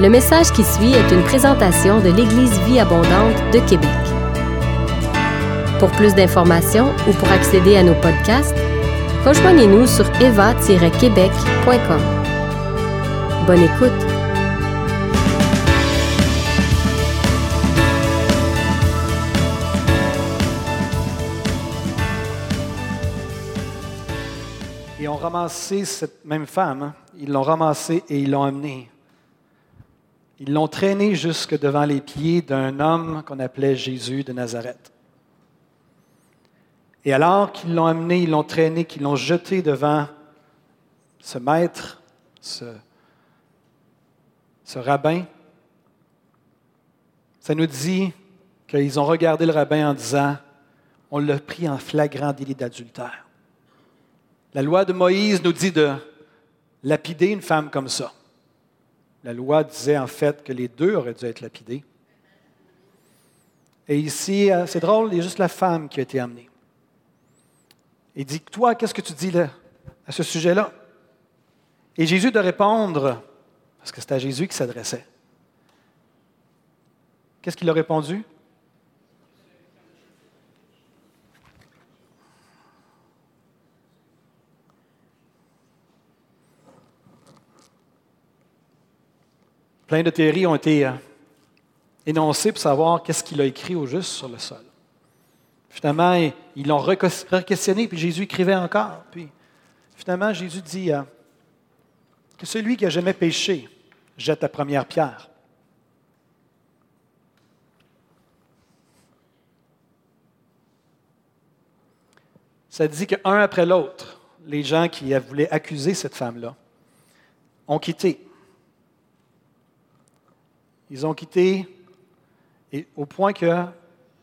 Le message qui suit est une présentation de l'Église Vie Abondante de Québec. Pour plus d'informations ou pour accéder à nos podcasts, rejoignez-nous sur eva-québec.com. Bonne écoute! Ils ont ramassé cette même femme, hein. ils l'ont ramassée et ils l'ont amenée. Ils l'ont traînée jusque devant les pieds d'un homme qu'on appelait Jésus de Nazareth. Et alors qu'ils l'ont amené, ils l'ont traîné, qu'ils l'ont jeté devant ce maître, ce, ce rabbin, ça nous dit qu'ils ont regardé le rabbin en disant, on l'a pris en flagrant délit d'adultère. La loi de Moïse nous dit de lapider une femme comme ça. La loi disait en fait que les deux auraient dû être lapidés. Et ici, euh, c'est drôle, il y a juste la femme qui a été amenée. Il dit, toi, qu'est-ce que tu dis là, à ce sujet-là? Et Jésus de répondre, parce que c'est à Jésus qui s'adressait. Qu'est-ce qu'il a répondu? Plein de théories ont été euh, énoncées pour savoir qu'est-ce qu'il a écrit au juste sur le sol. Finalement, ils l'ont re-questionné, puis Jésus écrivait encore. Puis finalement, Jésus dit euh, que celui qui a jamais péché jette la première pierre. Ça dit qu'un après l'autre, les gens qui voulaient accuser cette femme-là ont quitté ils ont quitté et au point que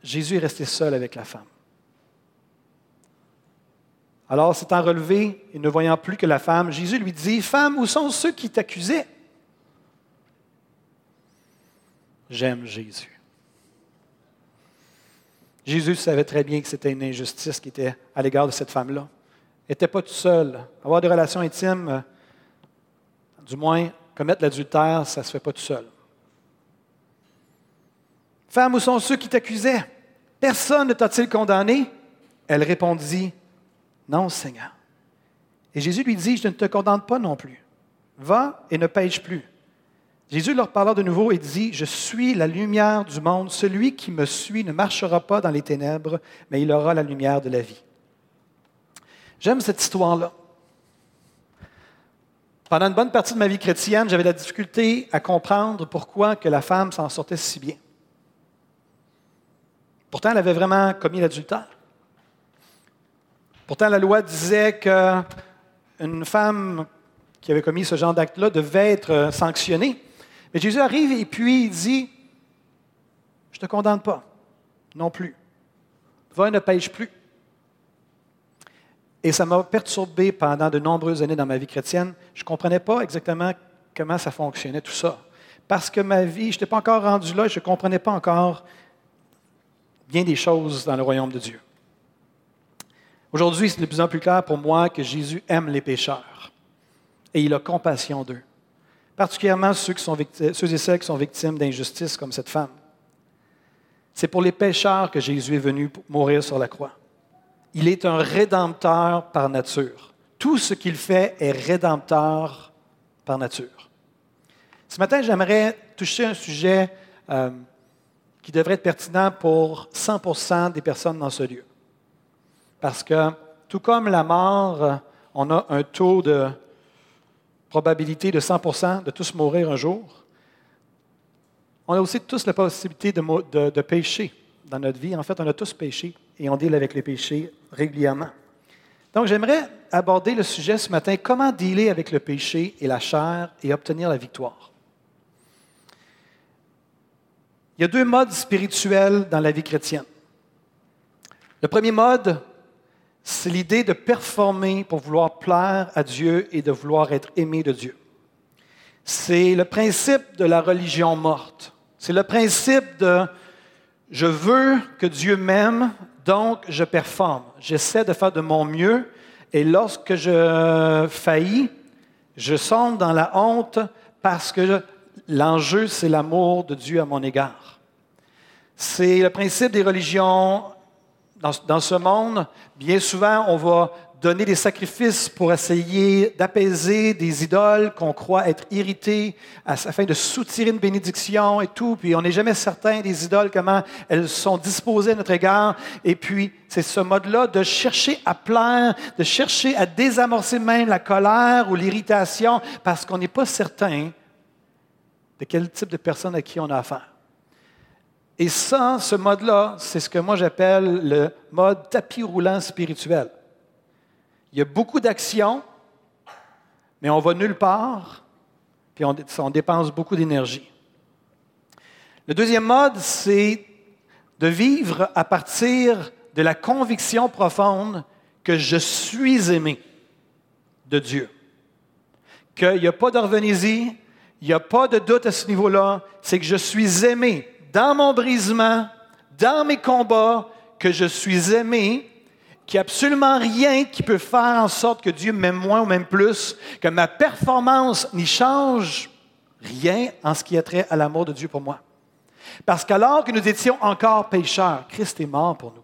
Jésus est resté seul avec la femme. Alors, s'étant relevé et ne voyant plus que la femme, Jésus lui dit, Femme, où sont ceux qui t'accusaient? J'aime Jésus. Jésus savait très bien que c'était une injustice qui était à l'égard de cette femme-là. Elle n'était pas toute seule. Avoir des relations intimes, euh, du moins commettre l'adultère, ça ne se fait pas tout seul. Femme, où sont ceux qui t'accusaient? Personne ne t'a-t-il condamné? Elle répondit, Non, Seigneur. Et Jésus lui dit, Je ne te condamne pas non plus. Va et ne pêche plus. Jésus leur parla de nouveau et dit, Je suis la lumière du monde. Celui qui me suit ne marchera pas dans les ténèbres, mais il aura la lumière de la vie. J'aime cette histoire-là. Pendant une bonne partie de ma vie chrétienne, j'avais la difficulté à comprendre pourquoi que la femme s'en sortait si bien. Pourtant, elle avait vraiment commis l'adultère. Pourtant, la loi disait qu'une femme qui avait commis ce genre d'acte-là devait être sanctionnée. Mais Jésus arrive et puis il dit, je ne te condamne pas, non plus. Va et ne pêche plus. Et ça m'a perturbé pendant de nombreuses années dans ma vie chrétienne. Je ne comprenais pas exactement comment ça fonctionnait tout ça. Parce que ma vie, je n'étais pas encore rendu là, je ne comprenais pas encore bien des choses dans le royaume de Dieu. Aujourd'hui, c'est de plus en plus clair pour moi que Jésus aime les pécheurs et il a compassion d'eux, particulièrement ceux, qui sont ceux et celles qui sont victimes d'injustice comme cette femme. C'est pour les pécheurs que Jésus est venu mourir sur la croix. Il est un rédempteur par nature. Tout ce qu'il fait est rédempteur par nature. Ce matin, j'aimerais toucher un sujet euh, qui devrait être pertinent pour 100% des personnes dans ce lieu. Parce que, tout comme la mort, on a un taux de probabilité de 100% de tous mourir un jour, on a aussi tous la possibilité de, de, pécher dans notre vie. En fait, on a tous péché et on deal avec les péchés régulièrement. Donc, j'aimerais aborder le sujet ce matin, comment dealer avec le péché et la chair et obtenir la victoire. Il y a deux modes spirituels dans la vie chrétienne. Le premier mode, c'est l'idée de performer pour vouloir plaire à Dieu et de vouloir être aimé de Dieu. C'est le principe de la religion morte. C'est le principe de je veux que Dieu m'aime, donc je performe. J'essaie de faire de mon mieux et lorsque je faillis, je sombre dans la honte parce que l'enjeu, c'est l'amour de Dieu à mon égard. C'est le principe des religions dans, ce monde. Bien souvent, on va donner des sacrifices pour essayer d'apaiser des idoles qu'on croit être irritées afin de soutirer une bénédiction et tout. Puis on n'est jamais certain des idoles, comment elles sont disposées à notre égard. Et puis, c'est ce mode-là de chercher à plaire, de chercher à désamorcer même la colère ou l'irritation parce qu'on n'est pas certain de quel type de personne à qui on a affaire. Et ça, ce mode-là, c'est ce que moi j'appelle le mode tapis roulant spirituel. Il y a beaucoup d'actions, mais on va nulle part, puis on, dépense beaucoup d'énergie. Le deuxième mode, c'est de vivre à partir de la conviction profonde que je suis aimé de Dieu. Qu'il n'y a pas d'orvenésie, il n'y a pas de doute à ce niveau-là, c'est que je suis aimé dans mon brisement, dans mes combats, que je suis aimé qu'il n'y a absolument rien qui peut faire en sorte que Dieu m'aime moins ou même plus, que ma performance n'y change rien en ce qui a trait à l'amour de Dieu pour moi. Parce qu'alors que nous étions encore pécheurs, Christ est mort pour nous.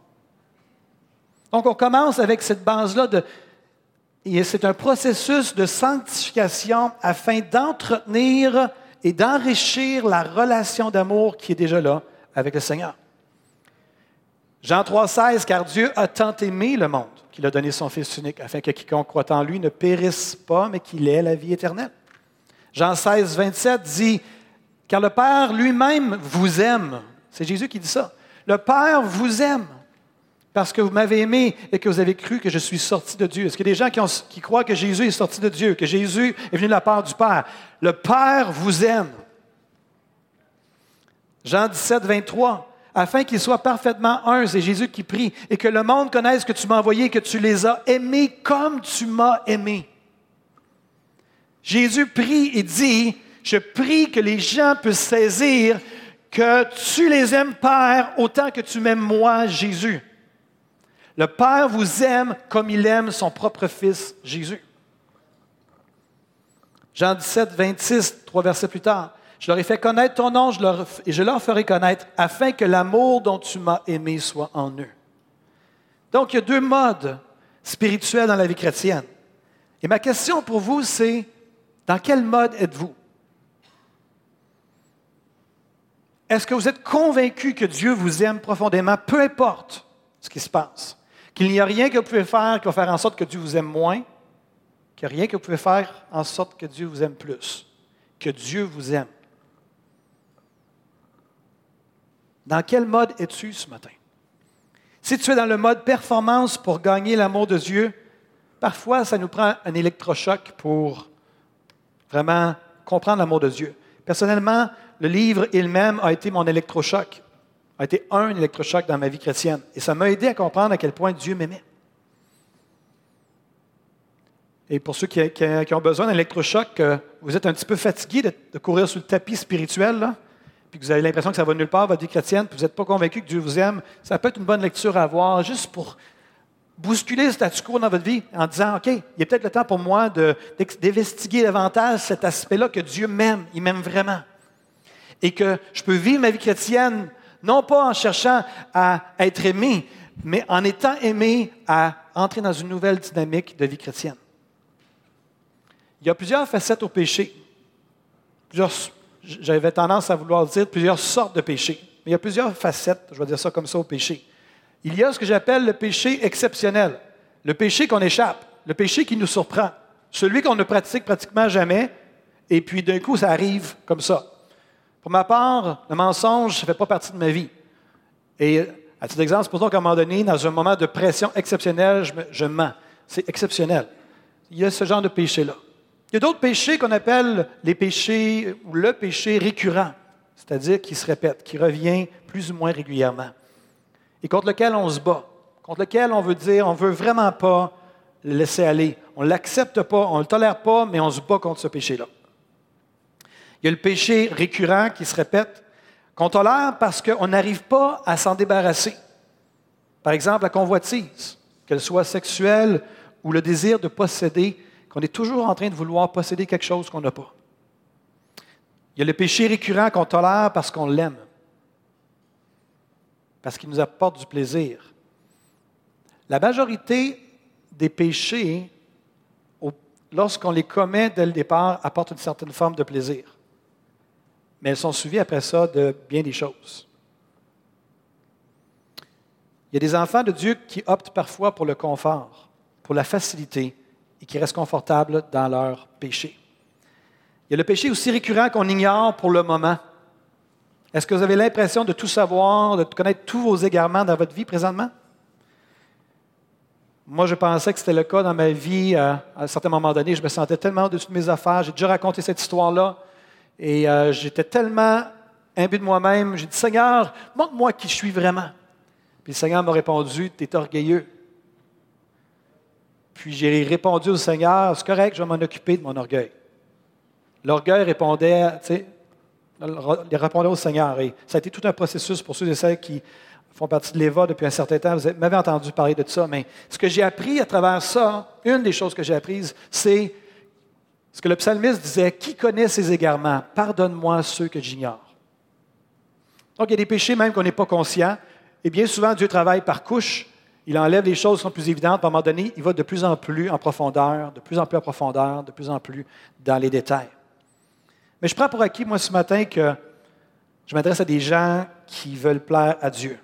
Donc on commence avec cette base-là de... Et c'est un processus de sanctification afin d'entretenir et d'enrichir la relation d'amour qui est déjà là avec le Seigneur. Jean 3,16, car Dieu a tant aimé le monde qu'il a donné son Fils unique, afin que quiconque croit en lui ne périsse pas, mais qu'il ait la vie éternelle. Jean 16, 27 dit, car le Père lui-même vous aime. C'est Jésus qui dit ça. Le Père vous aime parce que vous m'avez aimé et que vous avez cru que je suis sorti de Dieu. Est-ce qu'il y a des gens qui, qui, croient que Jésus est sorti de Dieu, que Jésus est venu de la part du Père? Le Père vous aime. Jean 17, 23 afin qu'ils soient parfaitement un, c'est Jésus qui prie, et que le monde connaisse que tu m'as envoyé, que tu les as aimés comme tu m'as aimé. Jésus prie et dit, je prie que les gens puissent saisir que tu les aimes, Père, autant que tu m'aimes moi, Jésus. Le Père vous aime comme il aime son propre Fils, Jésus. Jean 17, 26, trois versets plus tard. Je leur ai fait connaître ton nom et je leur ferai connaître afin que l'amour dont tu m'as aimé soit en eux. Donc, il y a deux modes spirituels dans la vie chrétienne. Et ma question pour vous, c'est dans quel mode êtes-vous? Est-ce que vous êtes convaincu que Dieu vous aime profondément, peu importe ce qui se passe? Qu'il n'y a rien que vous pouvez faire qui va faire en sorte que Dieu vous aime moins, qu'il n'y a rien que vous pouvez faire en sorte que Dieu vous aime plus, que Dieu vous aime. Dans quel mode es-tu ce matin? Si tu es dans le mode performance pour gagner l'amour de Dieu, parfois ça nous prend un électrochoc pour vraiment comprendre l'amour de Dieu. Personnellement, le livre il-même a été mon électrochoc, a été un électrochoc dans ma vie chrétienne. Et ça m'a aidé à comprendre à quel point Dieu m'aimait. Et pour ceux qui, ont besoin d'un électrochoc, euh, vous êtes un petit peu fatigué de, courir sur le tapis spirituel, puis que vous avez l'impression que ça va nulle part, votre vie chrétienne, puis vous n'êtes pas convaincu que Dieu vous aime, ça peut être une bonne lecture à avoir juste pour bousculer le statu quo dans votre vie en disant, OK, il y a peut-être le temps pour moi d'investiguer davantage cet aspect-là que Dieu m'aime, il m'aime vraiment. Et que je peux vivre ma vie chrétienne, non pas en cherchant à être aimé, mais en étant aimé à entrer dans une nouvelle dynamique de vie chrétienne. Il y a plusieurs facettes au péché, j'avais tendance à vouloir dire plusieurs sortes de péchés. Mais il y a plusieurs facettes, je vais dire ça comme ça, au péché. Il y a ce que j'appelle le péché exceptionnel, le péché qu'on échappe, le péché qui nous surprend, celui qu'on ne pratique pratiquement jamais, et puis d'un coup, ça arrive comme ça. Pour ma part, le mensonge, ne fait pas partie de ma vie. Et à titre d'exemple, supposons qu'à un moment donné, dans un moment de pression exceptionnelle, je, je mens. C'est exceptionnel. Il y a ce genre de péché-là. Il y a d'autres péchés qu'on appelle les péchés ou le péché récurrent, c'est-à-dire qui se répète, qui revient plus ou moins régulièrement, et contre lequel on se bat, contre lequel on veut dire, on ne veut vraiment pas le laisser aller. On ne l'accepte pas, on ne le tolère pas, mais on se bat contre ce péché-là. Il y a le péché récurrent qui se répète, qu'on tolère parce qu'on n'arrive pas à s'en débarrasser. Par exemple, la convoitise, qu'elle soit sexuelle ou le désir de posséder on est toujours en train de vouloir posséder quelque chose qu'on n'a pas. Il y a le péché récurrent qu'on tolère parce qu'on l'aime, parce qu'il nous apporte du plaisir. La majorité des péchés, lorsqu'on les commet dès le départ, apportent une certaine forme de plaisir. Mais elles sont suivies après ça de bien des choses. Il y a des enfants de Dieu qui optent parfois pour le confort, pour la facilité et qui restent confortables dans leur péché. Il y a le péché aussi récurrent qu'on ignore pour le moment. Est-ce que vous avez l'impression de tout savoir, de connaître tous vos égarements dans votre vie présentement? Moi, je pensais que c'était le cas dans ma vie. Euh, à un certain moment donné, je me sentais tellement au-dessus de mes affaires. J'ai déjà raconté cette histoire-là. Et euh, j'étais tellement imbu de moi-même. J'ai dit, Seigneur, montre-moi qui je suis vraiment. Puis le Seigneur m'a répondu, tu es orgueilleux. Puis j'ai répondu au Seigneur, c'est correct, je vais m'en occuper de mon orgueil. L'orgueil répondait, tu sais, il répondait au Seigneur. Et ça a été tout un processus pour ceux et celles qui font partie de l'Éva depuis un certain temps. Vous m'avez entendu parler de ça, mais ce que j'ai appris à travers ça, une des choses que j'ai apprises, c'est ce que le psalmiste disait Qui connaît ses égarements? Pardonne-moi ceux que j'ignore. Donc, il y a des péchés même qu'on n'est pas conscient. Et bien souvent, Dieu travaille par couche. Il enlève les choses qui sont plus évidentes. À un moment donné, il va de plus en plus en profondeur, de plus en plus en profondeur, de plus en plus dans les détails. Mais je prends pour acquis, moi, ce matin, que je m'adresse à des gens qui veulent plaire à Dieu.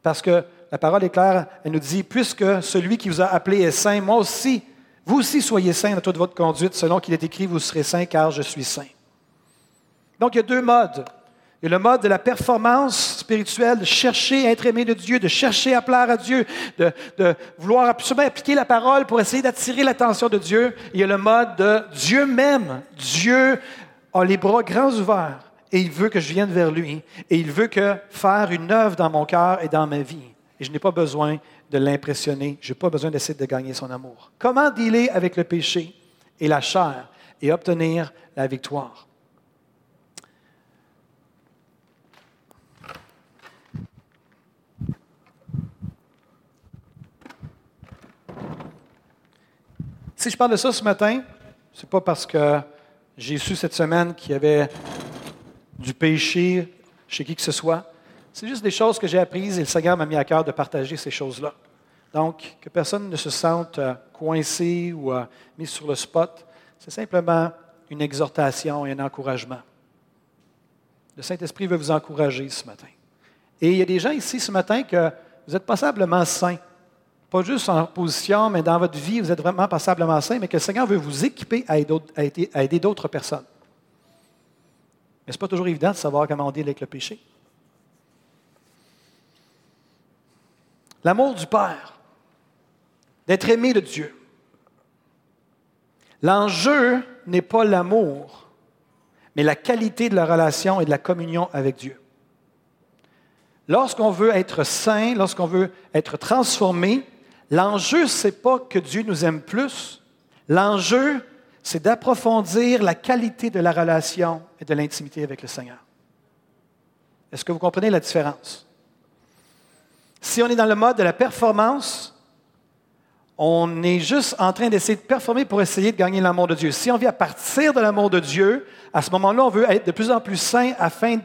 Parce que la parole est claire, elle nous dit, puisque celui qui vous a appelé est saint, moi aussi, vous aussi soyez saints dans toute votre conduite, selon qu'il est écrit, vous serez saints car je suis saint. Donc il y a deux modes. Il y a le mode de la performance spirituelle, de chercher à être aimé de Dieu, de chercher à plaire à Dieu, de, vouloir absolument appliquer la parole pour essayer d'attirer l'attention de Dieu. Il y a le mode de Dieu même. Dieu a les bras grands ouverts et il veut que je vienne vers lui et il veut que faire une œuvre dans mon cœur et dans ma vie. Et je n'ai pas besoin de l'impressionner, je n'ai pas besoin d'essayer de gagner son amour. Comment dealer avec le péché et la chair et obtenir la victoire? Si je parle de ça ce matin, ce n'est pas parce que j'ai su cette semaine qu'il y avait du péché chez qui que ce soit. C'est juste des choses que j'ai apprises et le Seigneur m'a mis à cœur de partager ces choses-là. Donc, que personne ne se sente euh, coincé ou euh, mis sur le spot, c'est simplement une exhortation et un encouragement. Le Saint-Esprit veut vous encourager ce matin. Et il y a des gens ici ce matin que vous êtes passablement saints. Pas juste en position, mais dans votre vie, vous êtes vraiment passablement saints, mais que le Seigneur veut vous équiper à aider d'autres personnes. Mais ce n'est pas toujours évident de savoir comment on deal avec le péché. L'amour du Père, d'être aimé de Dieu. L'enjeu n'est pas l'amour, mais la qualité de la relation et de la communion avec Dieu. Lorsqu'on veut être saint, lorsqu'on veut être transformé, l'enjeu, ce n'est pas que Dieu nous aime plus. L'enjeu, c'est d'approfondir la qualité de la relation et de l'intimité avec le Seigneur. Est-ce que vous comprenez la différence? Si on est dans le mode de la performance, on est juste en train d'essayer de performer pour essayer de gagner l'amour de Dieu. Si on vit à partir de l'amour de Dieu, à ce moment-là, on veut être de plus en plus saint afin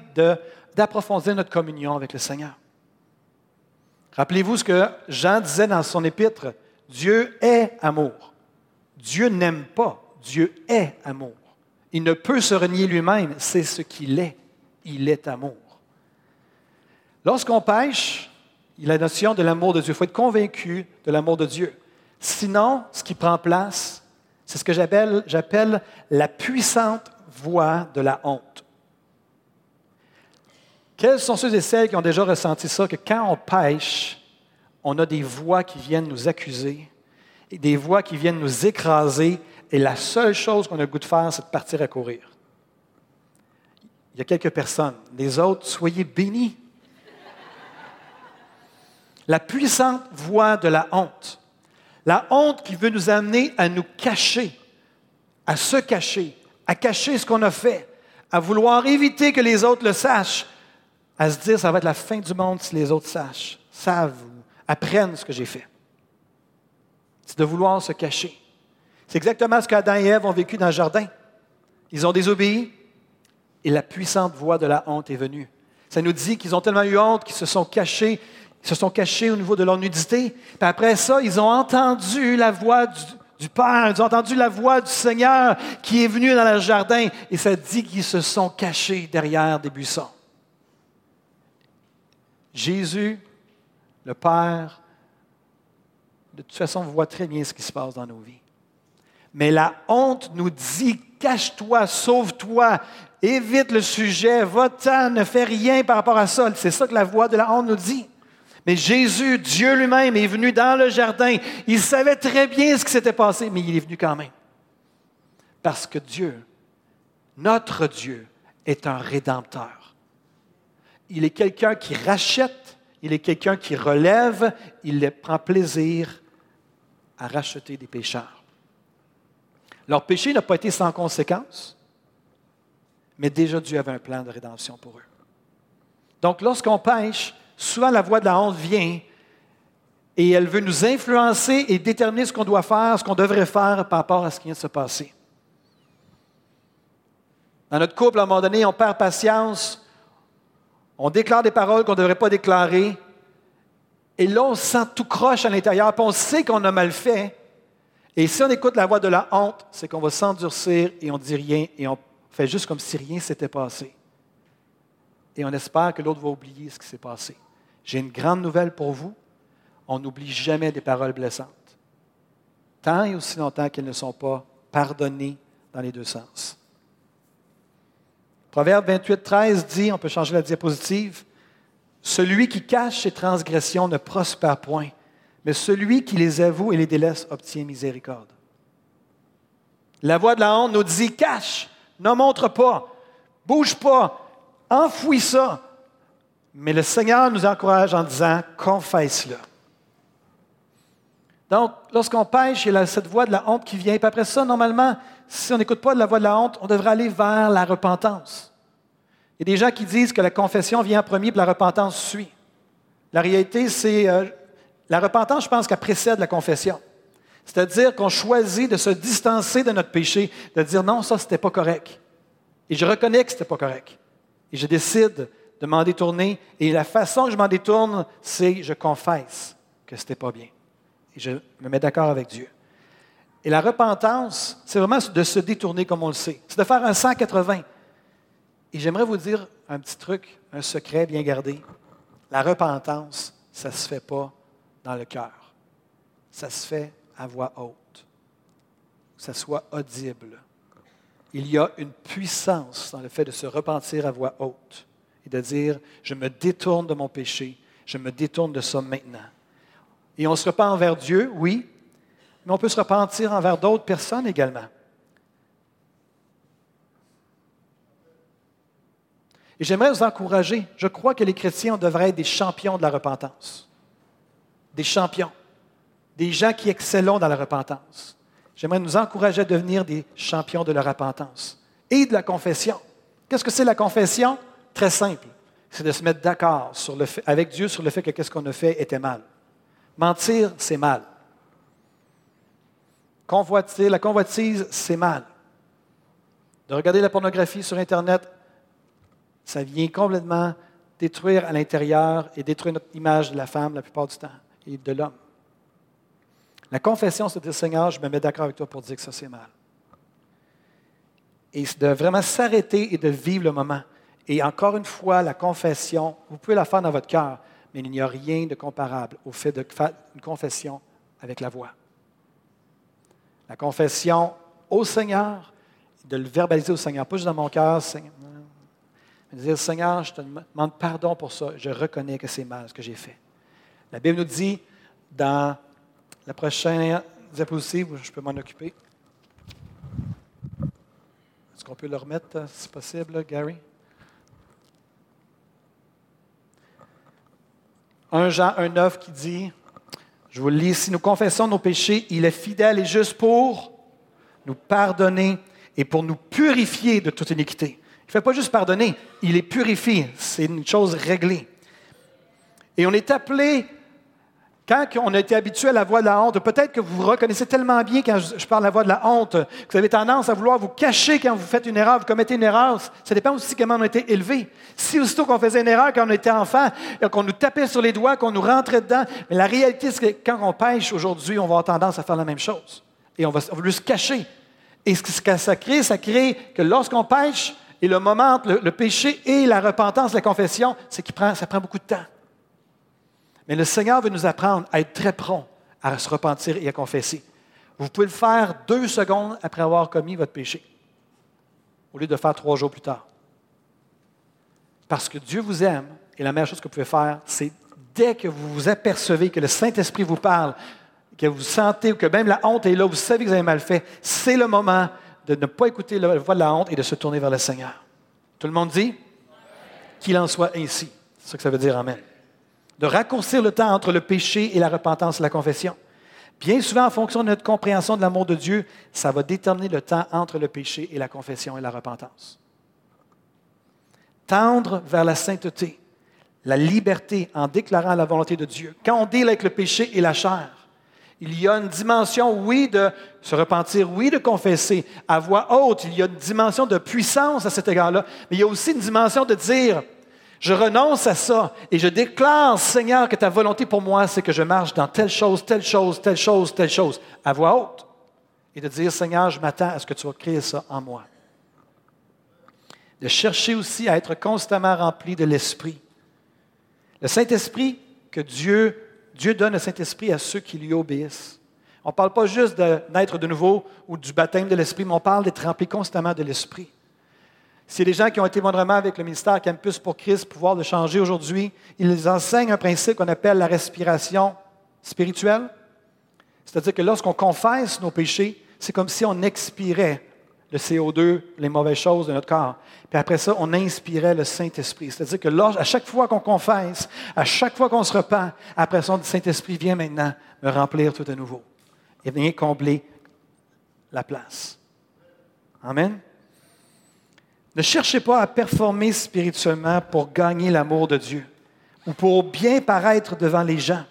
d'approfondir notre communion avec le Seigneur. Rappelez-vous ce que Jean disait dans son épître, Dieu est amour. Dieu n'aime pas Dieu est amour. Il ne peut se renier lui-même, c'est ce qu'il est. Il est amour. Lorsqu'on pêche, la notion de l'amour de Dieu. Il faut être convaincu de l'amour de Dieu. Sinon, ce qui prend place, c'est ce que j'appelle la puissante voix de la honte. Quels sont ceux et celles qui ont déjà ressenti ça, que quand on pêche, on a des voix qui viennent nous accuser, et des voix qui viennent nous écraser, et la seule chose qu'on a le goût de faire, c'est de partir à courir. Il y a quelques personnes. Les autres, soyez bénis. La puissante voix de la honte. La honte qui veut nous amener à nous cacher, à se cacher, à cacher ce qu'on a fait, à vouloir éviter que les autres le sachent, à se dire ça va être la fin du monde si les autres sachent, savent ou apprennent ce que j'ai fait. C'est de vouloir se cacher. C'est exactement ce qu'Adam et Ève ont vécu dans le jardin. Ils ont désobéi et la puissante voix de la honte est venue. Ça nous dit qu'ils ont tellement eu honte qu'ils se sont cachés, ils se sont cachés au niveau de leur nudité. Puis après ça, ils ont entendu la voix du, du Père, ils ont entendu la voix du Seigneur qui est venu dans leur jardin. Et ça dit qu'ils se sont cachés derrière des buissons. Jésus, le Père, de toute façon, voit très bien ce qui se passe dans nos vies. Mais la honte nous dit, cache-toi, sauve-toi, évite le sujet, va-t'en, ne fais rien par rapport à ça. C'est ça que la voix de la honte nous dit. Mais Jésus, Dieu lui-même, est venu dans le jardin. Il savait très bien ce qui s'était passé, mais il est venu quand même. Parce que Dieu, notre Dieu, est un rédempteur. Il est quelqu'un qui rachète, il est quelqu'un qui relève, il prend plaisir à racheter des pécheurs. Leur péché n'a pas été sans conséquence, mais déjà Dieu avait un plan de rédemption pour eux. Donc lorsqu'on pêche, souvent la voix de la honte vient et elle veut nous influencer et déterminer ce qu'on doit faire, ce qu'on devrait faire par rapport à ce qui vient de se passer. Dans notre couple, à un moment donné, on perd patience, on déclare des paroles qu'on ne devrait pas déclarer, et là, on se sent tout croche à l'intérieur, puis on sait qu'on a mal fait. Et si on écoute la voix de la honte, c'est qu'on va s'endurcir et on ne dit rien et on fait juste comme si rien s'était passé. Et on espère que l'autre va oublier ce qui s'est passé. J'ai une grande nouvelle pour vous. On n'oublie jamais des paroles blessantes. Tant et aussi longtemps qu'elles ne sont pas pardonnées dans les deux sens. Proverbe 28, 13 dit, on peut changer la diapositive, Celui qui cache ses transgressions ne prospère point, mais celui qui les avoue et les délaisse obtient miséricorde. La voix de la honte nous dit, cache, ne montre pas, bouge pas, enfouis ça. Mais le Seigneur nous encourage en disant, confesse-le. Donc, lorsqu'on pêche, il y a cette voix de la honte qui vient. Puis après ça, normalement, si on n'écoute pas de la voix de la honte, on devrait aller vers la repentance. Il y a des gens qui disent que la confession vient en premier, puis la repentance suit. La réalité, c'est euh, la repentance, je pense qu'elle précède la confession. C'est-à-dire qu'on choisit de se distancer de notre péché, de dire non, ça, c'était pas correct. Et je reconnais que c'était pas correct. Et je décide de m'en détourner. Et la façon que je m'en détourne, c'est je confesse que c'était pas bien. Et je me mets d'accord avec Dieu. Et la repentance, c'est vraiment de se détourner comme on le sait. C'est de faire un 180. Et j'aimerais vous dire un petit truc, un secret bien gardé. La repentance, ça ne se fait pas dans le cœur. Ça se fait à voix haute. Que ça soit audible. Il y a une puissance dans le fait de se repentir à voix haute et de dire, je me détourne de mon péché, je me détourne de ça maintenant. Et on se repent envers Dieu, oui, mais on peut se repentir envers d'autres personnes également. Et j'aimerais vous encourager, je crois que les chrétiens devraient être des champions de la repentance. Des champions. Des gens qui excellent dans la repentance. J'aimerais nous encourager à devenir des champions de la repentance et de la confession. Qu'est-ce que c'est la confession? Très simple. C'est de se mettre d'accord avec Dieu sur le fait que qu'est-ce qu'on a fait était mal. Mentir, c'est mal. Convoiter, la convoitise, c'est mal. De regarder la pornographie sur Internet, ça vient complètement détruire à l'intérieur et détruire notre image de la femme la plupart du temps et de l'homme. La confession, c'est de dire Seigneur, je me mets d'accord avec toi pour dire que ça c'est mal. Et de vraiment s'arrêter et de vivre le moment. Et encore une fois, la confession, vous pouvez la faire dans votre cœur, mais il n'y a rien de comparable au fait de faire une confession avec la voix. La confession au Seigneur, de le verbaliser au Seigneur, pas juste dans mon cœur, Seigneur, dire, Seigneur, je te demande pardon pour ça, je reconnais que c'est mal ce que j'ai fait. La Bible nous dit dans la prochaine diapositive, je peux m'en occuper. Est-ce qu'on peut le remettre, si possible, Gary? 1 Jean 1,9 qui dit, je vous lis, si nous confessons nos péchés, il est fidèle et juste pour nous pardonner et pour nous purifier de toute iniquité. Il ne fait pas juste pardonner, il est purifié. C'est une chose réglée. Et on est appelé Quand on a été habitué à la voix de la honte, peut-être que vous vous reconnaissez tellement bien quand je parle de la voix de la honte, que vous avez tendance à vouloir vous cacher quand vous faites une erreur, vous commettez une erreur. Ça dépend aussi comment on a été élevé. Si aussitôt qu'on faisait une erreur quand on était enfant, qu'on nous tapait sur les doigts, qu'on nous rentrait dedans, mais la réalité, c'est que quand on pêche aujourd'hui, on va avoir tendance à faire la même chose. Et on va, on se cacher. Et ce que ça crée, ça crée que lorsqu'on pêche, et le moment entre le, péché et la repentance, la confession, c'est que ça prend beaucoup de temps. Mais le Seigneur veut nous apprendre à être très prompt à se repentir et à confesser. Vous pouvez le faire deux secondes après avoir commis votre péché, au lieu de le faire trois jours plus tard. Parce que Dieu vous aime, et la meilleure chose que vous pouvez faire, c'est dès que vous vous apercevez que le Saint-Esprit vous parle, que vous sentez ou que même la honte est là, vous savez que vous avez mal fait, c'est le moment de ne pas écouter la voix de la honte et de se tourner vers le Seigneur. Tout le monde dit? Qu'il en soit ainsi. C'est ce que ça veut dire Amen de raccourcir le temps entre le péché et la repentance et la confession. Bien souvent, en fonction de notre compréhension de l'amour de Dieu, ça va déterminer le temps entre le péché et la confession et la repentance. Tendre vers la sainteté, la liberté en déclarant la volonté de Dieu. Quand on deal avec le péché et la chair, il y a une dimension, oui, de se repentir, oui, de confesser à voix haute. Il y a une dimension de puissance à cet égard-là. Mais il y a aussi une dimension de dire, je renonce à ça et je déclare, Seigneur, que ta volonté pour moi, c'est que je marche dans telle chose, telle chose, telle chose, telle chose, à voix haute. Et de dire, Seigneur, je m'attends à ce que tu vas créer ça en moi. De chercher aussi à être constamment rempli de l'Esprit. Le Saint-Esprit que Dieu, donne le Saint-Esprit à ceux qui lui obéissent. On ne parle pas juste de naître de nouveau ou du baptême de l'Esprit, mais on parle d'être rempli constamment de l'Esprit. C'est des gens qui ont été vraiment avec le ministère Campus pour Christ, pouvoir le changer aujourd'hui. Ils enseignent un principe qu'on appelle la respiration spirituelle. C'est-à-dire que lorsqu'on confesse nos péchés, c'est comme si on expirait le CO2, les mauvaises choses de notre corps. Puis après ça, on inspirait le Saint-Esprit. C'est-à-dire que à chaque fois qu'on confesse, à chaque fois qu'on se repent, après ça, le Saint-Esprit vient maintenant me remplir tout à nouveau et vient combler la place. Amen. Ne cherchez pas à performer spirituellement pour gagner l'amour de Dieu ou pour bien paraître devant les gens.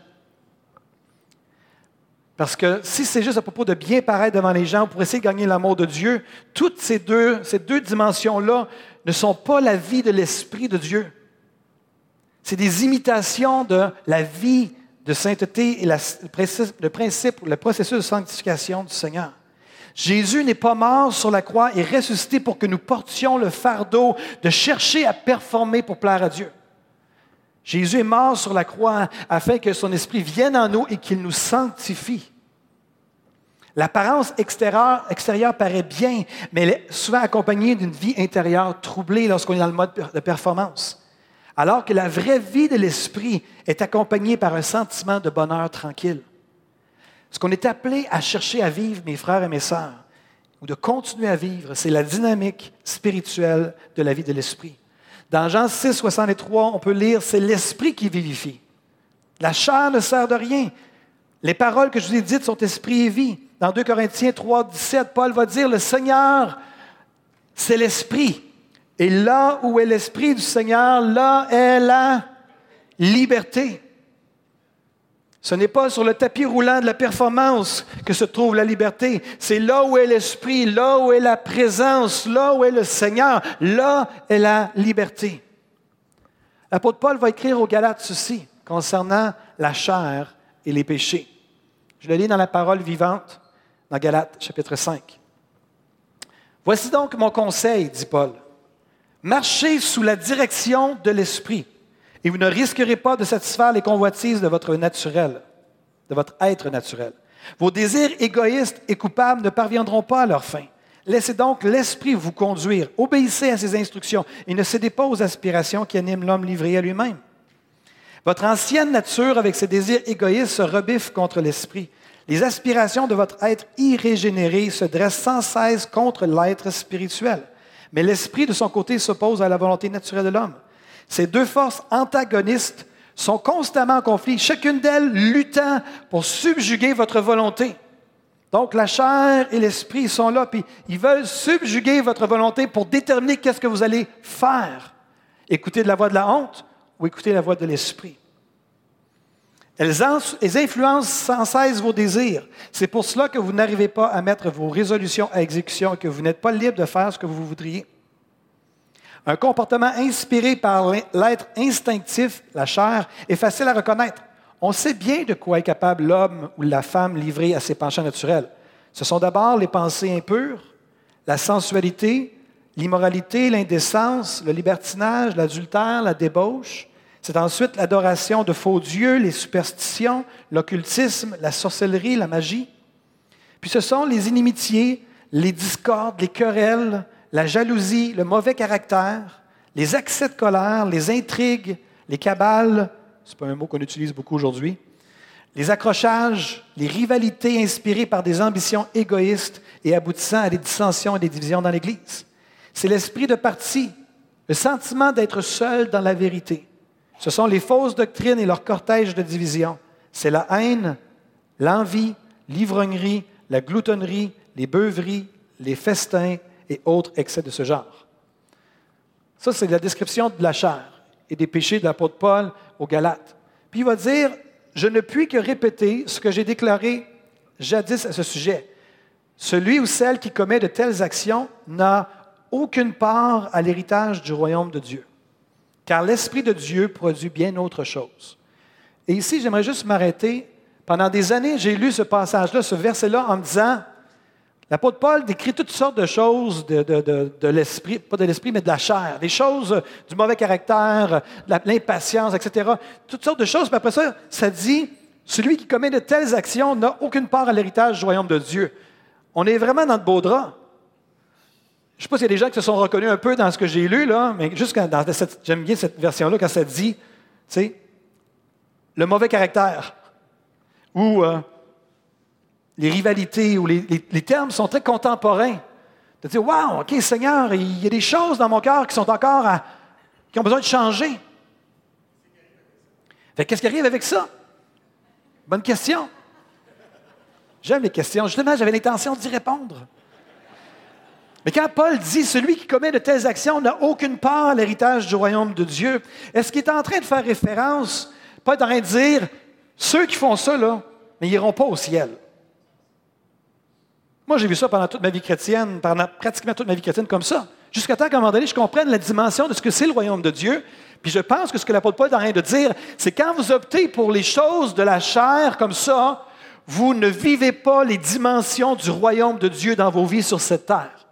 Parce que si c'est juste à propos de bien paraître devant les gens pour essayer de gagner l'amour de Dieu, toutes ces deux, dimensions-là ne sont pas la vie de l'Esprit de Dieu. C'est des imitations de la vie de sainteté et le processus de sanctification du Seigneur. Jésus n'est pas mort sur la croix et ressuscité pour que nous portions le fardeau de chercher à performer pour plaire à Dieu. Jésus est mort sur la croix afin que son esprit vienne en nous et qu'il nous sanctifie. L'apparence extérieure, paraît bien, mais elle est souvent accompagnée d'une vie intérieure troublée lorsqu'on est dans le mode de performance. Alors que la vraie vie de l'esprit est accompagnée par un sentiment de bonheur tranquille. Ce qu'on est appelé à chercher à vivre, mes frères et mes sœurs, ou de continuer à vivre, c'est la dynamique spirituelle de la vie de l'esprit. Dans Jean 6, 63, on peut lire C'est l'esprit qui vivifie. La chair ne sert de rien. Les paroles que je vous ai dites sont esprit et vie. Dans 2 Corinthiens 3, 17, Paul va dire Le Seigneur, c'est l'esprit. Et là où est l'esprit du Seigneur, là est la liberté. Ce n'est pas sur le tapis roulant de la performance que se trouve la liberté. C'est là où est l'Esprit, là où est la présence, là où est le Seigneur, là est la liberté. L'apôtre Paul va écrire aux Galates ceci concernant la chair et les péchés. Je le lis dans la parole vivante dans Galates chapitre 5. Voici donc mon conseil, dit Paul. Marchez sous la direction de l'Esprit et vous ne risquerez pas de satisfaire les convoitises de votre naturel, de votre être naturel. Vos désirs égoïstes et coupables ne parviendront pas à leur fin. Laissez donc l'Esprit vous conduire. Obéissez à ses instructions et ne cédez pas aux aspirations qui animent l'homme livré à lui-même. Votre ancienne nature, avec ses désirs égoïstes, se rebiffe contre l'Esprit. Les aspirations de votre être irrégénéré se dressent sans cesse contre l'être spirituel. Mais l'Esprit, de son côté, s'oppose à la volonté naturelle de l'homme. Ces deux forces antagonistes sont constamment en conflit, chacune d'elles luttant pour subjuguer votre volonté. Donc la chair et l'esprit sont là, puis ils veulent subjuguer votre volonté pour déterminer qu'est-ce que vous allez faire. Écouter de la voix de la honte ou écouter la voix de l'esprit. Elles, influencent sans cesse vos désirs. C'est pour cela que vous n'arrivez pas à mettre vos résolutions à exécution et que vous n'êtes pas libre de faire ce que vous voudriez. Un comportement inspiré par l'être instinctif, la chair, est facile à reconnaître. On sait bien de quoi est capable l'homme ou la femme livrée à ses penchants naturels. Ce sont d'abord les pensées impures, la sensualité, l'immoralité, l'indécence, le libertinage, l'adultère, la débauche, c'est ensuite l'adoration de faux dieux, les superstitions, l'occultisme, la sorcellerie, la magie. Puis ce sont les inimitiés, les discordes, les querelles, la jalousie, le mauvais caractère, les accès de colère, les intrigues, les cabales, ce n'est pas un mot qu'on utilise beaucoup aujourd'hui, les accrochages, les rivalités inspirées par des ambitions égoïstes et aboutissant à des dissensions et des divisions dans l'Église. C'est l'esprit de parti, le sentiment d'être seul dans la vérité. Ce sont les fausses doctrines et leur cortège de division. C'est la haine, l'envie, l'ivrognerie, la gloutonnerie, les beuveries, les festins et autres excès de ce genre. Ça, c'est la description de la chair et des péchés de l'apôtre Paul aux Galates. Puis il va dire, je ne puis que répéter ce que j'ai déclaré jadis à ce sujet. Celui ou celle qui commet de telles actions n'a aucune part à l'héritage du royaume de Dieu car l'Esprit de Dieu produit bien autre chose. Et ici, j'aimerais juste m'arrêter. Pendant des années, j'ai lu ce passage-là, ce verset-là, en me disant, l'apôtre Paul décrit toutes sortes de choses de, l'esprit, pas de l'esprit, mais de la chair, des choses du mauvais caractère, de l'impatience, etc. Toutes sortes de choses. Puis après ça, ça dit, celui qui commet de telles actions n'a aucune part à l'héritage du royaume de Dieu. On est vraiment dans de beaux draps. Je ne sais pas s'il y a des gens qui se sont reconnus un peu dans ce que j'ai lu, là, mais juste dans cette, j'aime bien cette version-là quand ça dit, tu sais, le mauvais caractère ou euh, les rivalités ou les, termes sont très contemporains. De dire, wow, OK, Seigneur, il y a des choses dans mon cœur qui sont encore à, qui ont besoin de changer. qu'est-ce qui arrive avec ça? Bonne question. J'aime les questions. Justement, j'avais l'intention d'y répondre. Mais quand Paul dit celui qui commet de telles actions n'a aucune part à l'héritage du royaume de Dieu, est-ce qu'il est en train de faire référence, pas en train de dire ceux qui font ça, n'iront pas au ciel? Moi, j'ai vu ça pendant toute ma vie chrétienne, pendant pratiquement toute ma vie chrétienne comme ça. Jusqu'à temps qu'à un moment donné, je comprenne la dimension de ce que c'est le royaume de Dieu. Puis je pense que ce que l'apôtre Paul est en train de dire, c'est quand vous optez pour les choses de la chair comme ça, vous ne vivez pas les dimensions du royaume de Dieu dans vos vies sur cette terre.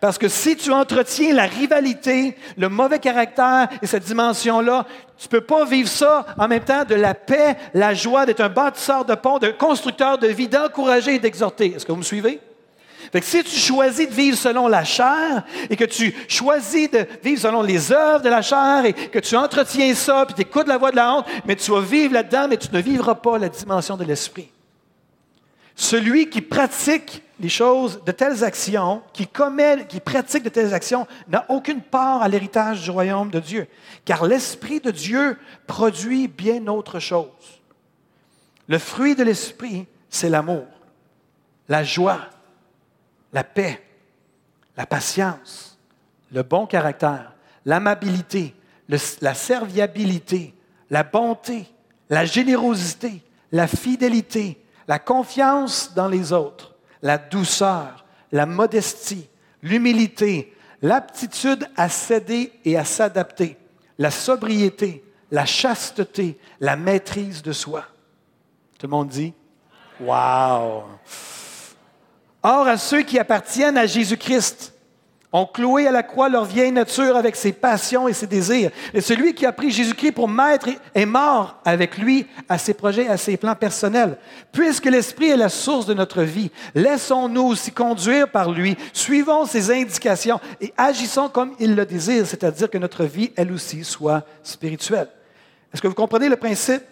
Parce que si tu entretiens la rivalité, le mauvais caractère et cette dimension-là, tu ne peux pas vivre ça en même temps de la paix, la joie, d'être un bâtisseur de pont, de constructeur de vie, d'encourager et d'exhorter. Est-ce que vous me suivez? Fait que si tu choisis de vivre selon la chair et que tu choisis de vivre selon les œuvres de la chair et que tu entretiens ça, puis tu écoutes la voix de la honte, mais tu vas vivre là-dedans, mais tu ne vivras pas la dimension de l'esprit. Celui qui pratique les choses, de telles actions, qui commet, qui pratique de telles actions, n'a aucune part à l'héritage du royaume de Dieu. Car l'Esprit de Dieu produit bien autre chose. Le fruit de l'Esprit, c'est l'amour, la joie, la paix, la patience, le bon caractère, l'amabilité, la serviabilité, la bonté, la générosité, la fidélité, la confiance dans les autres, la douceur, la modestie, l'humilité, l'aptitude à céder et à s'adapter, la sobriété, la chasteté, la maîtrise de soi. Tout le monde dit Wow! Or, à ceux qui appartiennent à Jésus-Christ, ont cloué à la croix leur vieille nature avec ses passions et ses désirs. Et celui qui a pris Jésus-Christ pour maître est mort avec lui à ses projets, à ses plans personnels. Puisque l'Esprit est la source de notre vie, laissons-nous aussi conduire par lui, suivons ses indications et agissons comme il le désire, c'est-à-dire que notre vie, elle aussi, soit spirituelle. Est-ce que vous comprenez le principe?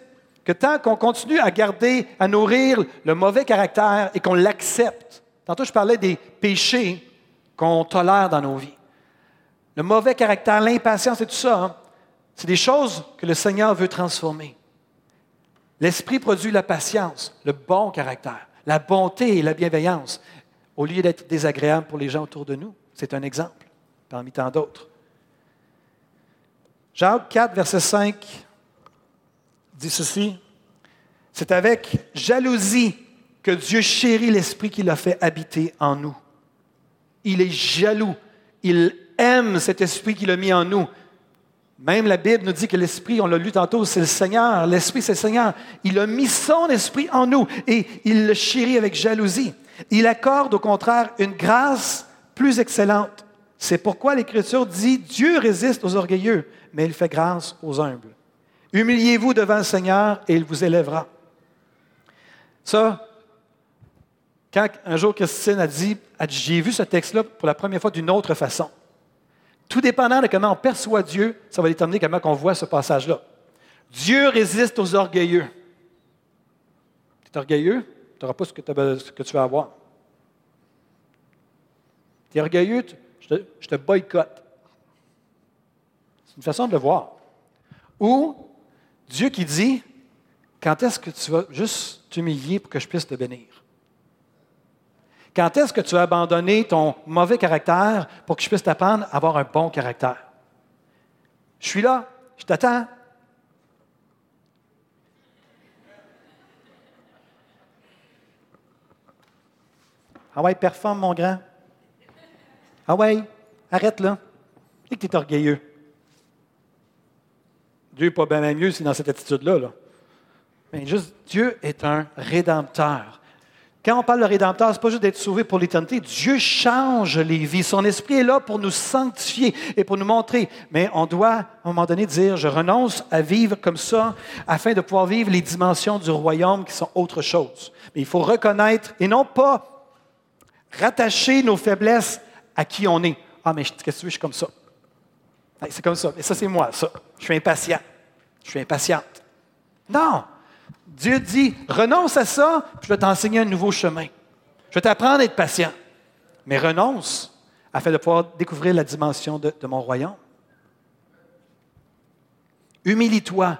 Que tant qu'on continue à garder, à nourrir le mauvais caractère et qu'on l'accepte, tantôt je parlais des péchés, qu'on tolère dans nos vies. Le mauvais caractère, l'impatience et tout ça, hein, c'est des choses que le Seigneur veut transformer. L'Esprit produit la patience, le bon caractère, la bonté et la bienveillance, au lieu d'être désagréable pour les gens autour de nous. C'est un exemple parmi tant d'autres. Jacques 4, verset 5 dit ceci. C'est avec jalousie que Dieu chérit l'esprit qu'il a fait habiter en nous. Il est jaloux. Il aime cet esprit qu'il a mis en nous. Même la Bible nous dit que l'Esprit, on l'a lu tantôt, c'est le Seigneur. L'Esprit, c'est le Seigneur. Il a mis son esprit en nous et il le chérit avec jalousie. Il accorde au contraire une grâce plus excellente. C'est pourquoi l'Écriture dit, Dieu résiste aux orgueilleux, mais il fait grâce aux humbles. Humiliez-vous devant le Seigneur et il vous élèvera. Ça, quand un jour Christine a dit, j'ai vu ce texte-là pour la première fois d'une autre façon. Tout dépendant de comment on perçoit Dieu, ça va déterminer comment on voit ce passage-là. Dieu résiste aux orgueilleux. Tu es orgueilleux, tu n'auras pas ce que, tu vas avoir. Tu es orgueilleux, je, te, je te boycotte. C'est une façon de le voir. Ou Dieu qui dit, quand est-ce que tu vas juste t'humilier pour que je puisse te bénir? Quand est-ce que tu vas abandonner ton mauvais caractère pour que je puisse t'apprendre à avoir un bon caractère? Je suis là, je t'attends. Ah ouais, performe, mon grand. Ah ouais, arrête là. Et que tu es orgueilleux. Dieu n'est pas bien mieux si dans cette attitude-là. Là. Mais juste, Dieu est un rédempteur. Quand on parle de rédempteur, ce n'est pas juste d'être sauvé pour l'éternité. Dieu change les vies. Son esprit est là pour nous sanctifier et pour nous montrer. Mais on doit, à un moment donné, dire, je renonce à vivre comme ça afin de pouvoir vivre les dimensions du royaume qui sont autre chose. Mais il faut reconnaître et non pas rattacher nos faiblesses à qui on est. Ah, mais qu'est-ce que tu veux, je suis comme ça. C'est comme ça. Mais ça, c'est moi, ça. Je suis impatient. Je suis impatiente. Non. Dieu dit, renonce à ça, puis je vais t'enseigner un nouveau chemin. Je vais t'apprendre à être patient. Mais renonce afin de pouvoir découvrir la dimension de, mon royaume. Humilie-toi.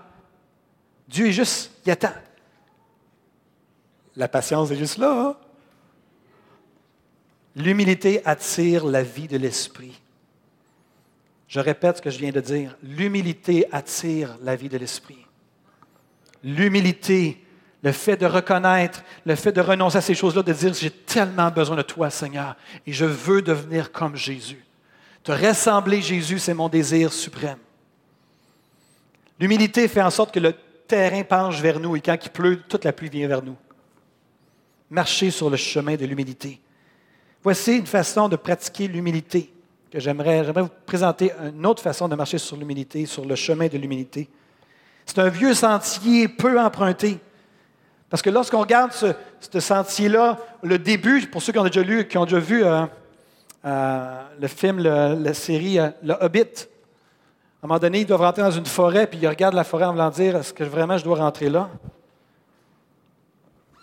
Dieu est juste, il attend. La patience est juste là. Hein? L'humilité attire la vie de l'esprit. Je répète ce que je viens de dire. L'humilité attire la vie de l'esprit l'humilité, le fait de reconnaître, le fait de renoncer à ces choses-là, de dire j'ai tellement besoin de toi, Seigneur, et je veux devenir comme Jésus. Te ressembler, Jésus, c'est mon désir suprême. L'humilité fait en sorte que le terrain penche vers nous et quand il pleut, toute la pluie vient vers nous. Marcher sur le chemin de l'humilité. Voici une façon de pratiquer l'humilité que j'aimerais, j'aimerais vous présenter une autre façon de marcher sur l'humilité, sur le chemin de l'humilité. C'est un vieux sentier peu emprunté. Parce que lorsqu'on regarde ce, sentier-là, le début, pour ceux qui ont déjà lu, qui ont déjà vu euh, euh, le film, la série euh, Le Hobbit, à un moment donné, ils doivent rentrer dans une forêt, puis ils regardent la forêt en voulant dire Est-ce que vraiment je dois rentrer là?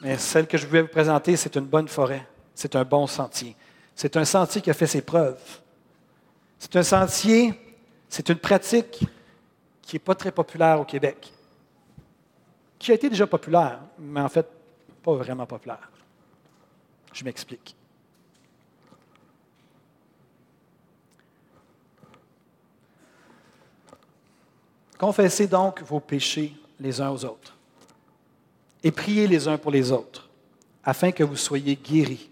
Mais celle que je voulais vous présenter, c'est une bonne forêt. C'est un bon sentier. C'est un sentier qui a fait ses preuves. C'est un sentier, c'est une pratique qui n'est pas très populaire au Québec, qui a été déjà populaire, mais en fait, pas vraiment populaire. Je m'explique. Confessez donc vos péchés les uns aux autres et priez les uns pour les autres, afin que vous soyez guéris.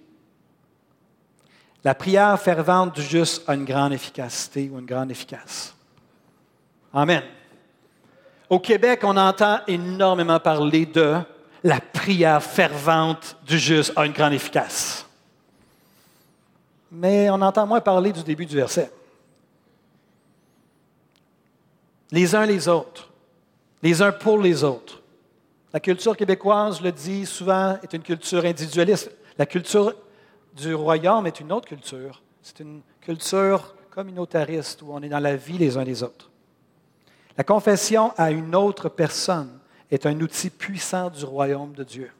La prière fervente du juste a une grande efficacité ou une grande efficace. Amen. Au Québec, on entend énormément parler de la prière fervente du juste a une grande efficace. Mais on entend moins parler du début du verset. Les uns les autres, les uns pour les autres. La culture québécoise, je le dis souvent, est une culture individualiste. La culture du royaume est une autre culture. C'est une culture communautariste où on est dans la vie les uns les autres. La confession à une autre personne est un outil puissant du royaume de Dieu,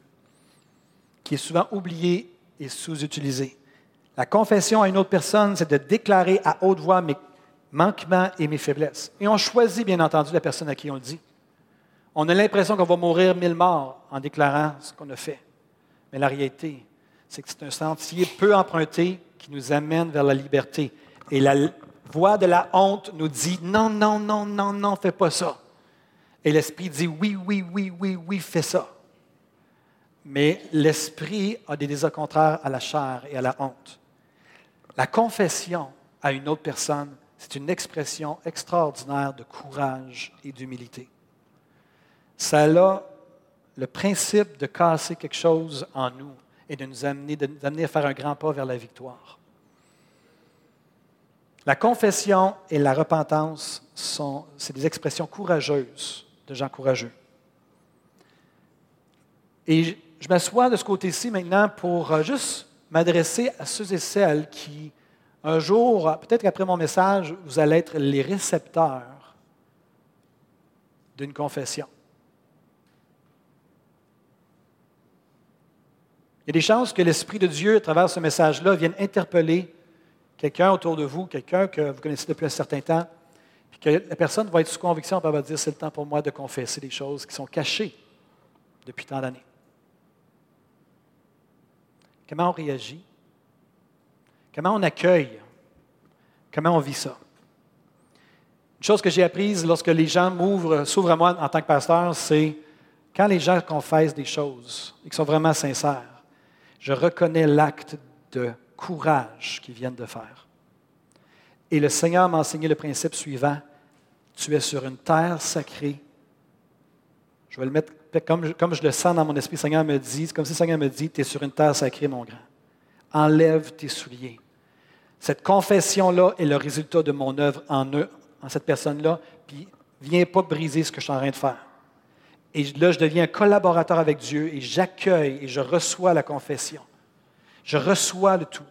qui est souvent oublié et sous-utilisé. La confession à une autre personne, c'est de déclarer à haute voix mes manquements et mes faiblesses. Et on choisit, bien entendu, la personne à qui on le dit. On a l'impression qu'on va mourir mille morts en déclarant ce qu'on a fait. Mais la réalité, c'est que c'est un sentier peu emprunté qui nous amène vers la liberté. Et la voix de la honte nous dit non, non, non, non, non, fais pas ça. Et l'Esprit dit oui, oui, oui, oui, oui, fais ça. Mais l'esprit a des désirs contraires à la chair et à la honte. La confession à une autre personne, c'est une expression extraordinaire de courage et d'humilité. Ça a le principe de casser quelque chose en nous et de nous amener, de nous amener à faire un grand pas vers la victoire. La confession et la repentance sont c'est des expressions courageuses de gens courageux. Et je m'assois de ce côté-ci maintenant pour euh, juste m'adresser à ceux et celles qui, un jour, peut-être qu'après mon message, vous allez être les récepteurs d'une confession. Il y a des chances que l'Esprit de Dieu, à travers ce message-là, vienne interpeller quelqu'un autour de vous, quelqu'un que vous connaissez depuis un certain temps, puis que la personne va être sous conviction, et va dire, c'est le temps pour moi de confesser des choses qui sont cachées depuis tant d'années. Comment on réagit? Comment on accueille? Comment on vit ça? Une chose que j'ai apprise lorsque les gens m'ouvrent, s'ouvrent à moi en tant que pasteur, c'est quand les gens confessent des choses et qui sont vraiment sincères, je reconnais l'acte de courage qu'ils viennent de faire. Et le Seigneur m'a enseigné le principe suivant, tu es sur une terre sacrée. Je vais le mettre comme, comme je le sens dans mon esprit, le Seigneur me dit, comme si le Seigneur me dit, tu es sur une terre sacrée, mon grand. Enlève tes souliers. Cette confession-là est le résultat de mon œuvre en, eux, en cette personne-là, puis viens pas briser ce que je suis en train de faire. Et là, je deviens collaborateur avec Dieu et j'accueille et je reçois la confession. Je reçois le tout.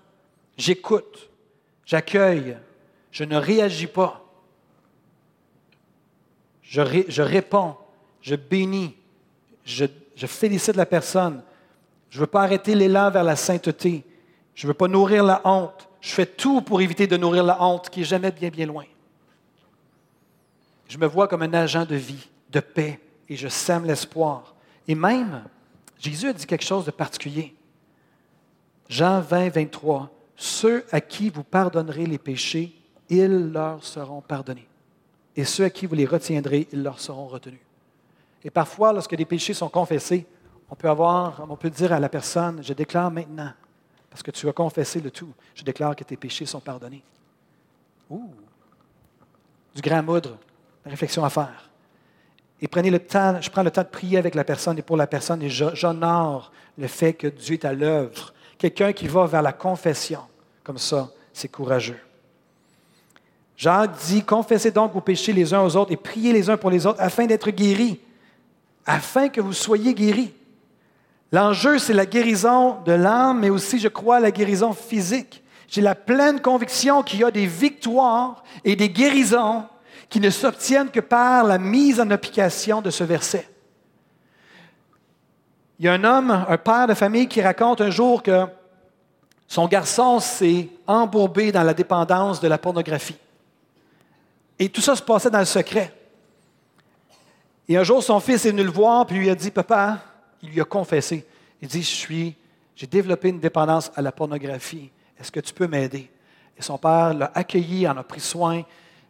J'écoute, j'accueille, je ne réagis pas. Je, je réponds, je bénis, je, félicite la personne. Je ne veux pas arrêter l'élan vers la sainteté. Je ne veux pas nourrir la honte. Je fais tout pour éviter de nourrir la honte qui est jamais bien, bien loin. Je me vois comme un agent de vie, de paix, et je sème l'espoir. Et même, Jésus a dit quelque chose de particulier. Jean 20, 23, Ceux à qui vous pardonnerez les péchés, ils leur seront pardonnés. Et ceux à qui vous les retiendrez, ils leur seront retenus. Et parfois, lorsque les péchés sont confessés, on peut, avoir, on peut dire à la personne, je déclare maintenant, parce que tu as confessé le tout, je déclare que tes péchés sont pardonnés. Ouh! Du grand moudre, réflexion à faire. Et prenez le temps, je prends le temps de prier avec la personne et pour la personne, et j'honore le fait que Dieu est à l'œuvre. Quelqu'un qui va vers la confession, comme ça, c'est courageux. Jacques dit, confessez donc vos péchés les uns aux autres et priez les uns pour les autres afin d'être guéris afin que vous soyez guéris. L'enjeu, c'est la guérison de l'âme, mais aussi, je crois, la guérison physique. J'ai la pleine conviction qu'il y a des victoires et des guérisons qui ne s'obtiennent que par la mise en application de ce verset. Il y a un homme, un père de famille, qui raconte un jour que son garçon s'est embourbé dans la dépendance de la pornographie. Et tout ça se passait dans le secret. Et un jour, son fils est venu le voir, puis lui a dit, Papa, il lui a confessé. Il dit, Je suis, j'ai développé une dépendance à la pornographie. Est-ce que tu peux m'aider? Et son père l'a accueilli, en a pris soin,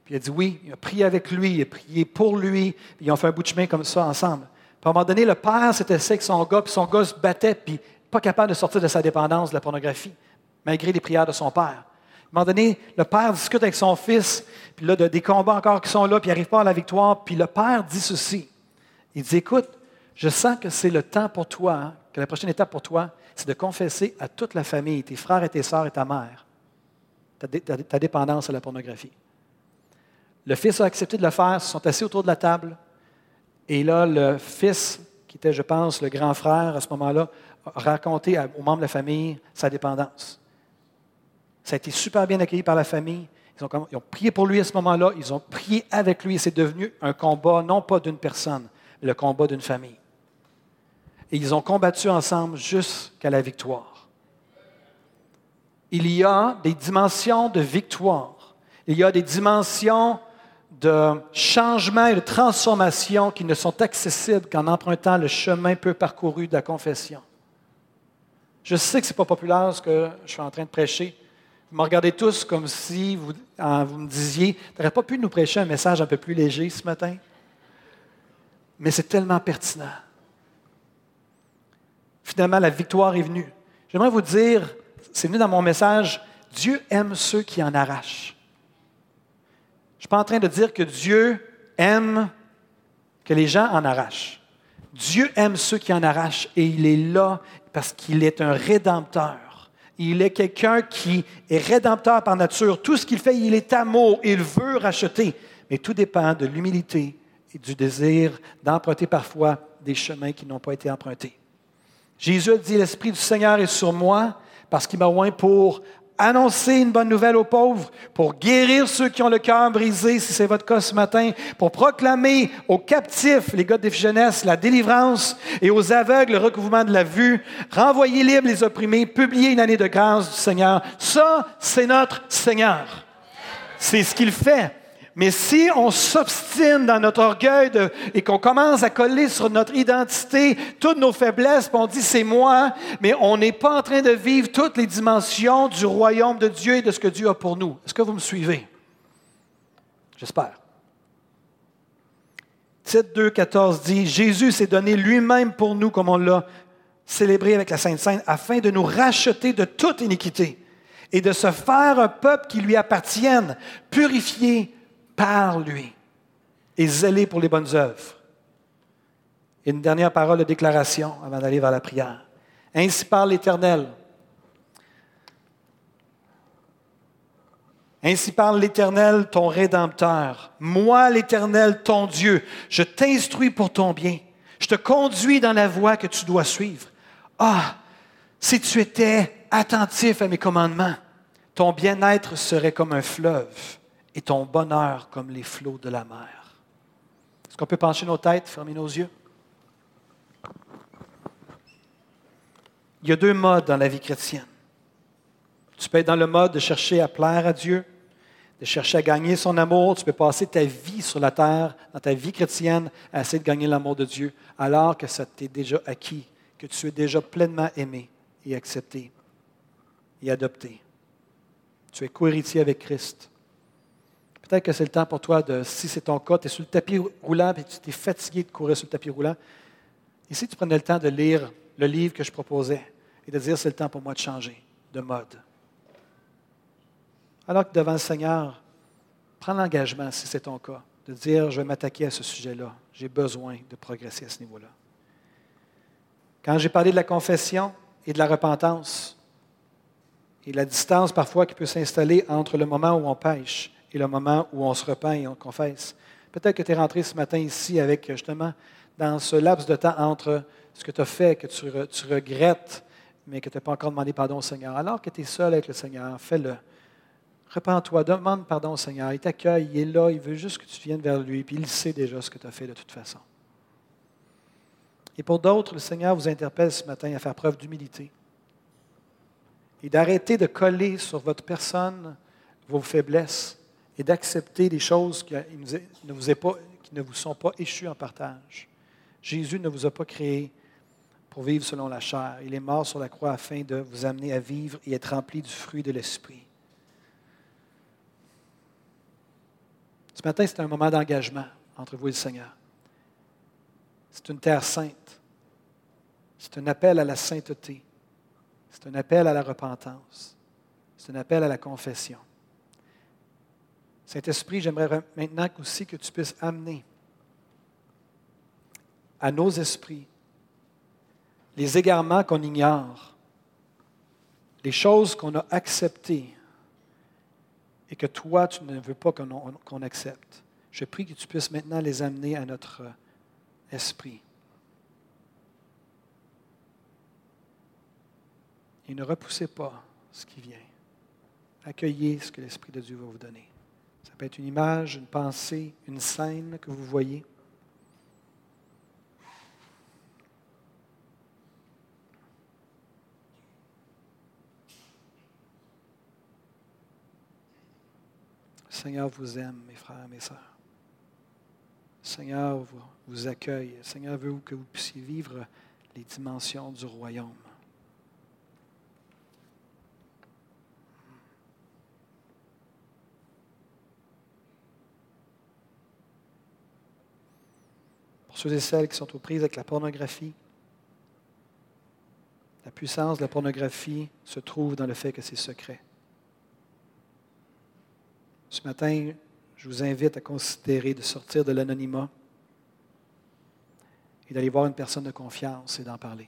puis il a dit oui, il a prié avec lui, il a prié pour lui, puis ils ont fait un bout de chemin comme ça ensemble. Puis à un moment donné, le père s'était assis avec son gars, puis son gars se battait, puis pas capable de sortir de sa dépendance de la pornographie, malgré les prières de son père. À un moment donné, le père discute avec son fils, puis là, des combats encore qui sont là, puis il n'arrive pas à la victoire, puis le père dit ceci. Il dit, écoute, je sens que c'est le temps pour toi, hein, que la prochaine étape pour toi, c'est de confesser à toute la famille, tes frères et tes sœurs et ta mère, ta, dépendance à la pornographie. Le fils a accepté de le faire, ils sont assis autour de la table, et là, le fils, qui était, je pense, le grand frère à ce moment-là, a raconté aux membres de la famille sa dépendance. Ça a été super bien accueilli par la famille. Ils ont, prié pour lui à ce moment-là, ils ont prié avec lui, et c'est devenu un combat, non pas d'une personne, le combat d'une famille. Et ils ont combattu ensemble jusqu'à la victoire. Il y a des dimensions de victoire. Il y a des dimensions de changement et de transformation qui ne sont accessibles qu'en empruntant le chemin peu parcouru de la confession. Je sais que ce n'est pas populaire ce que je suis en train de prêcher. Vous me regardez tous comme si vous, vous me disiez, tu n'aurais pas pu nous prêcher un message un peu plus léger ce matin? mais c'est tellement pertinent. finalement, la victoire est venue. J'aimerais vous dire, c'est venu dans mon message, Dieu aime ceux qui en arrachent. Je ne suis pas en train de dire que Dieu aime que les gens en arrachent. Dieu aime ceux qui en arrachent et il est là parce qu'il est un rédempteur. Il est quelqu'un qui est rédempteur par nature. Tout ce qu'il fait, il est amour. Il veut racheter. Mais tout dépend de l'humilité et du désir d'emprunter parfois des chemins qui n'ont pas été empruntés. Jésus a dit, l'Esprit du Seigneur est sur moi parce qu'il m'a oint pour annoncer une bonne nouvelle aux pauvres, pour guérir ceux qui ont le cœur brisé, si c'est votre cas ce matin, pour proclamer aux captifs, les gars de jeunesse, la délivrance et aux aveugles le recouvrement de la vue, renvoyer libres les opprimés, publier une année de grâce du Seigneur. Ça, c'est notre Seigneur. C'est ce qu'il fait. Mais si on s'obstine dans notre orgueil et qu'on commence à coller sur notre identité toutes nos faiblesses, on dit c'est moi, mais on n'est pas en train de vivre toutes les dimensions du royaume de Dieu et de ce que Dieu a pour nous. Est-ce que vous me suivez? J'espère. Titre 2, 14 dit Jésus s'est donné lui-même pour nous, comme on l'a célébré avec la Sainte Sainte, afin de nous racheter de toute iniquité et de se faire un peuple qui lui appartienne, purifié, par lui et zélé pour les bonnes œuvres. Et une dernière parole de déclaration avant d'aller vers la prière. Ainsi parle l'Éternel. Ainsi parle l'Éternel, ton Rédempteur. Moi, l'Éternel, ton Dieu, je t'instruis pour ton bien. Je te conduis dans la voie que tu dois suivre. Ah, si tu étais attentif à mes commandements, ton bien-être serait comme un fleuve et ton bonheur comme les flots de la mer. Est-ce qu'on peut pencher nos têtes, fermer nos yeux? Il y a deux modes dans la vie chrétienne. Tu peux être dans le mode de chercher à plaire à Dieu, de chercher à gagner son amour. Tu peux passer ta vie sur la terre, dans ta vie chrétienne, à essayer de gagner l'amour de Dieu, alors que ça t'est déjà acquis, que tu es déjà pleinement aimé et accepté et adopté. Tu es co-héritier avec Christ. Peut-être que c'est le temps pour toi de, si c'est ton cas, tu es sur le tapis roulant et tu es fatigué de courir sur le tapis roulant. Et si tu prenais le temps de lire le livre que je proposais et de dire c'est le temps pour moi de changer de mode. Alors que devant le Seigneur, prends l'engagement, si c'est ton cas, de dire je vais m'attaquer à ce sujet-là. J'ai besoin de progresser à ce niveau-là. Quand j'ai parlé de la confession et de la repentance, et la distance parfois qui peut s'installer entre le moment où on pêche et le moment où on se repent et on confesse. Peut-être que tu es rentré ce matin ici avec justement dans ce laps de temps entre ce que tu as fait, que tu, regrettes, mais que tu n'as pas encore demandé pardon au Seigneur. Alors que tu es seul avec le Seigneur, fais-le. Repends-toi, demande pardon au Seigneur. Il t'accueille, il est là, il veut juste que tu viennes vers lui, puis il sait déjà ce que tu as fait de toute façon. Et pour d'autres, le Seigneur vous interpelle ce matin à faire preuve d'humilité et d'arrêter de coller sur votre personne vos faiblesses et d'accepter les choses qui ne, vous sont pas échues en partage. Jésus ne vous a pas créé pour vivre selon la chair. Il est mort sur la croix afin de vous amener à vivre et être rempli du fruit de l'Esprit. Ce matin, c'est un moment d'engagement entre vous et le Seigneur. C'est une terre sainte. C'est un appel à la sainteté. C'est un appel à la repentance. C'est un appel à la confession. Saint-Esprit, j'aimerais maintenant aussi que tu puisses amener à nos esprits les égarements qu'on ignore, les choses qu'on a acceptées et que toi, tu ne veux pas qu'on accepte. Je prie que tu puisses maintenant les amener à notre esprit. Et ne repoussez pas ce qui vient. Accueillez ce que l'Esprit de Dieu va vous donner. Ça peut être une image, une pensée, une scène que vous voyez. Le Seigneur vous aime, mes frères, mes sœurs. Le Seigneur vous, vous accueille. Le Seigneur veut que vous puissiez vivre les dimensions du royaume. Ceux et celles qui sont aux prises avec la pornographie, puissance de la pornographie se trouve dans le fait que c'est secret. Ce matin, je vous invite à considérer de sortir de l'anonymat et d'aller voir une personne de confiance et d'en parler.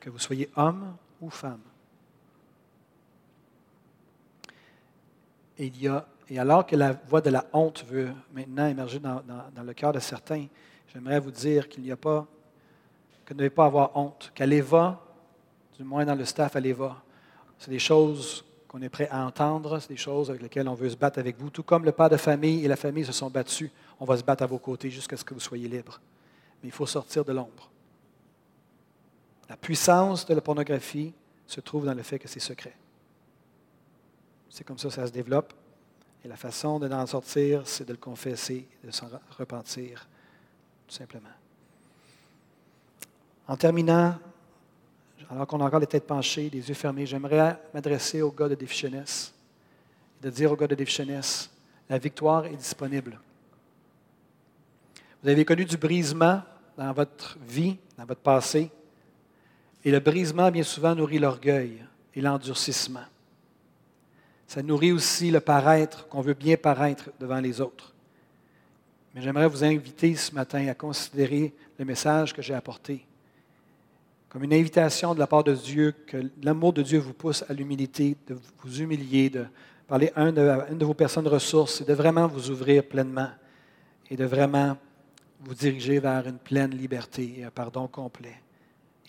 Que vous soyez homme ou femme. Et alors que la voix de la honte veut maintenant émerger dans, le cœur de certains, j'aimerais vous dire qu'il n'y a pas, que ne devez pas avoir honte, qu'à l'EVA, du moins dans le staff à l'EVA, c'est des choses qu'on est prêt à entendre, c'est des choses avec lesquelles on veut se battre avec vous. Tout comme le père de famille et la famille se sont battus, on va se battre à vos côtés jusqu'à ce que vous soyez libres. Mais il faut sortir de l'ombre. La puissance de la pornographie se trouve dans le fait que c'est secret. C'est comme ça que ça se développe. Et la façon d'en sortir, c'est de le confesser, de s'en repentir, tout simplement. En terminant, alors qu'on a encore les têtes penchées, les yeux fermés, j'aimerais m'adresser au gars de défi et de dire au gars de défi la victoire est disponible. Vous avez connu du brisement dans votre vie, dans votre passé, et le brisement, bien souvent, nourrit l'orgueil et l'endurcissement. Ça nourrit aussi le paraître, qu'on veut bien paraître devant les autres. J'aimerais vous inviter ce matin à considérer le message que j'ai apporté comme une invitation de la part de Dieu, que l'amour de Dieu vous pousse à l'humilité, de vous humilier, de parler à une de, vos personnes ressources et de vraiment vous ouvrir pleinement et de vraiment vous diriger vers une pleine liberté et un pardon complet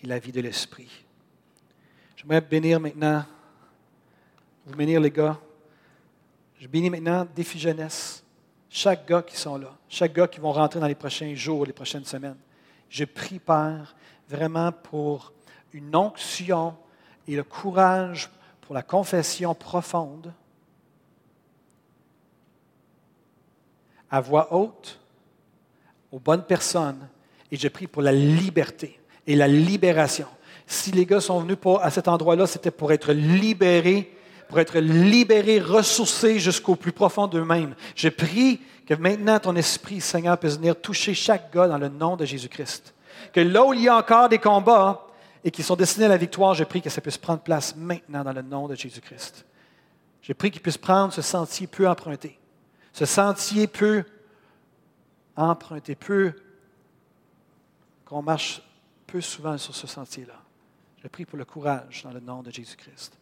et la vie de l'esprit. J'aimerais bénir maintenant, vous bénir les gars. Je bénis maintenant Défi Jeunesse, chaque gars qui sont là, chaque gars qui vont rentrer dans les prochains jours, les prochaines semaines. Je prie, Père, vraiment pour une onction et le courage pour la confession profonde, à voix haute, aux bonnes personnes, et je prie pour la liberté et la libération. Si les gars sont venus à cet endroit-là, c'était pour être libérés, pour être libérés, ressourcés jusqu'au plus profond d'eux-mêmes. Je prie que maintenant ton esprit, Seigneur, puisse venir toucher chaque gars dans le nom de Jésus-Christ que là où il y a encore des combats et qui sont destinés à la victoire, je prie que ça puisse prendre place maintenant dans le nom de Jésus-Christ. Je prie qu'il puisse prendre ce sentier peu emprunté, ce sentier peu emprunté, peu qu'on marche peu souvent sur ce sentier-là. Je prie pour le courage dans le nom de Jésus-Christ.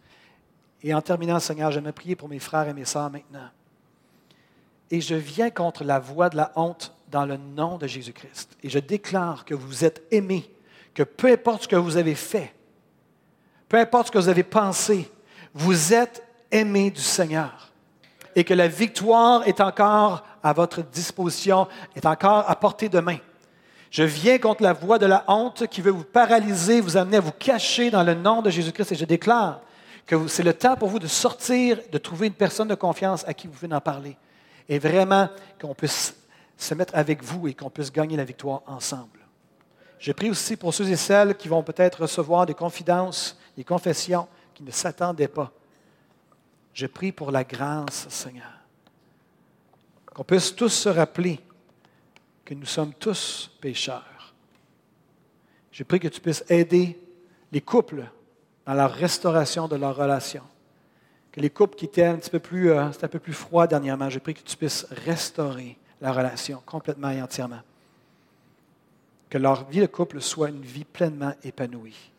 Et en terminant, Seigneur, j'aimerais prier pour mes frères et mes sœurs maintenant. Et je viens contre la voix de la honte dans le nom de Jésus-Christ. Et je déclare que vous êtes aimés, que peu importe ce que vous avez fait, peu importe ce que vous avez pensé, vous êtes aimés du Seigneur. Et que la victoire est encore à votre disposition, est encore à portée de main. Je viens contre la voix de la honte qui veut vous paralyser, vous amener à vous cacher dans le nom de Jésus-Christ. Et je déclare c'est le temps pour vous de sortir, de trouver une personne de confiance à qui vous pouvez en parler. Et vraiment qu'on puisse se mettre avec vous et qu'on puisse gagner la victoire ensemble. Je prie aussi pour ceux et celles qui vont peut-être recevoir des confidences, des confessions qui ne s'attendaient pas. Je prie pour la grâce, Seigneur. Qu'on puisse tous se rappeler que nous sommes tous pécheurs. Je prie que tu puisses aider les couples dans la restauration de leur relation. Que les couples qui étaient un petit peu plus, euh, un peu plus froid dernièrement, je prie que tu puisses restaurer la relation complètement et entièrement. Que leur vie de couple soit une vie pleinement épanouie.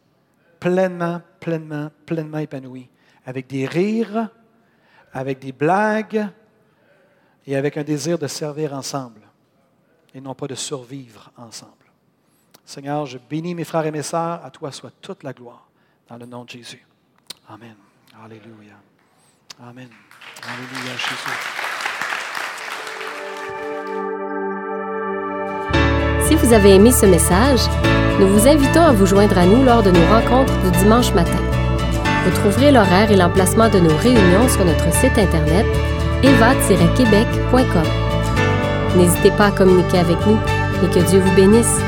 Pleinement, pleinement, pleinement épanouie. Avec des rires, avec des blagues et avec un désir de servir ensemble et non pas de survivre ensemble. Seigneur, je bénis mes frères et mes sœurs. À toi soit toute la gloire. Dans le nom de Jésus. Amen. Alléluia. Amen. Alléluia, Jésus. Si vous avez aimé ce message, nous vous invitons à vous joindre à nous lors de nos rencontres du dimanche matin. Vous trouverez l'horaire et l'emplacement de nos réunions sur notre site internet eva-québec.com. N'hésitez pas à communiquer avec nous et que Dieu vous bénisse.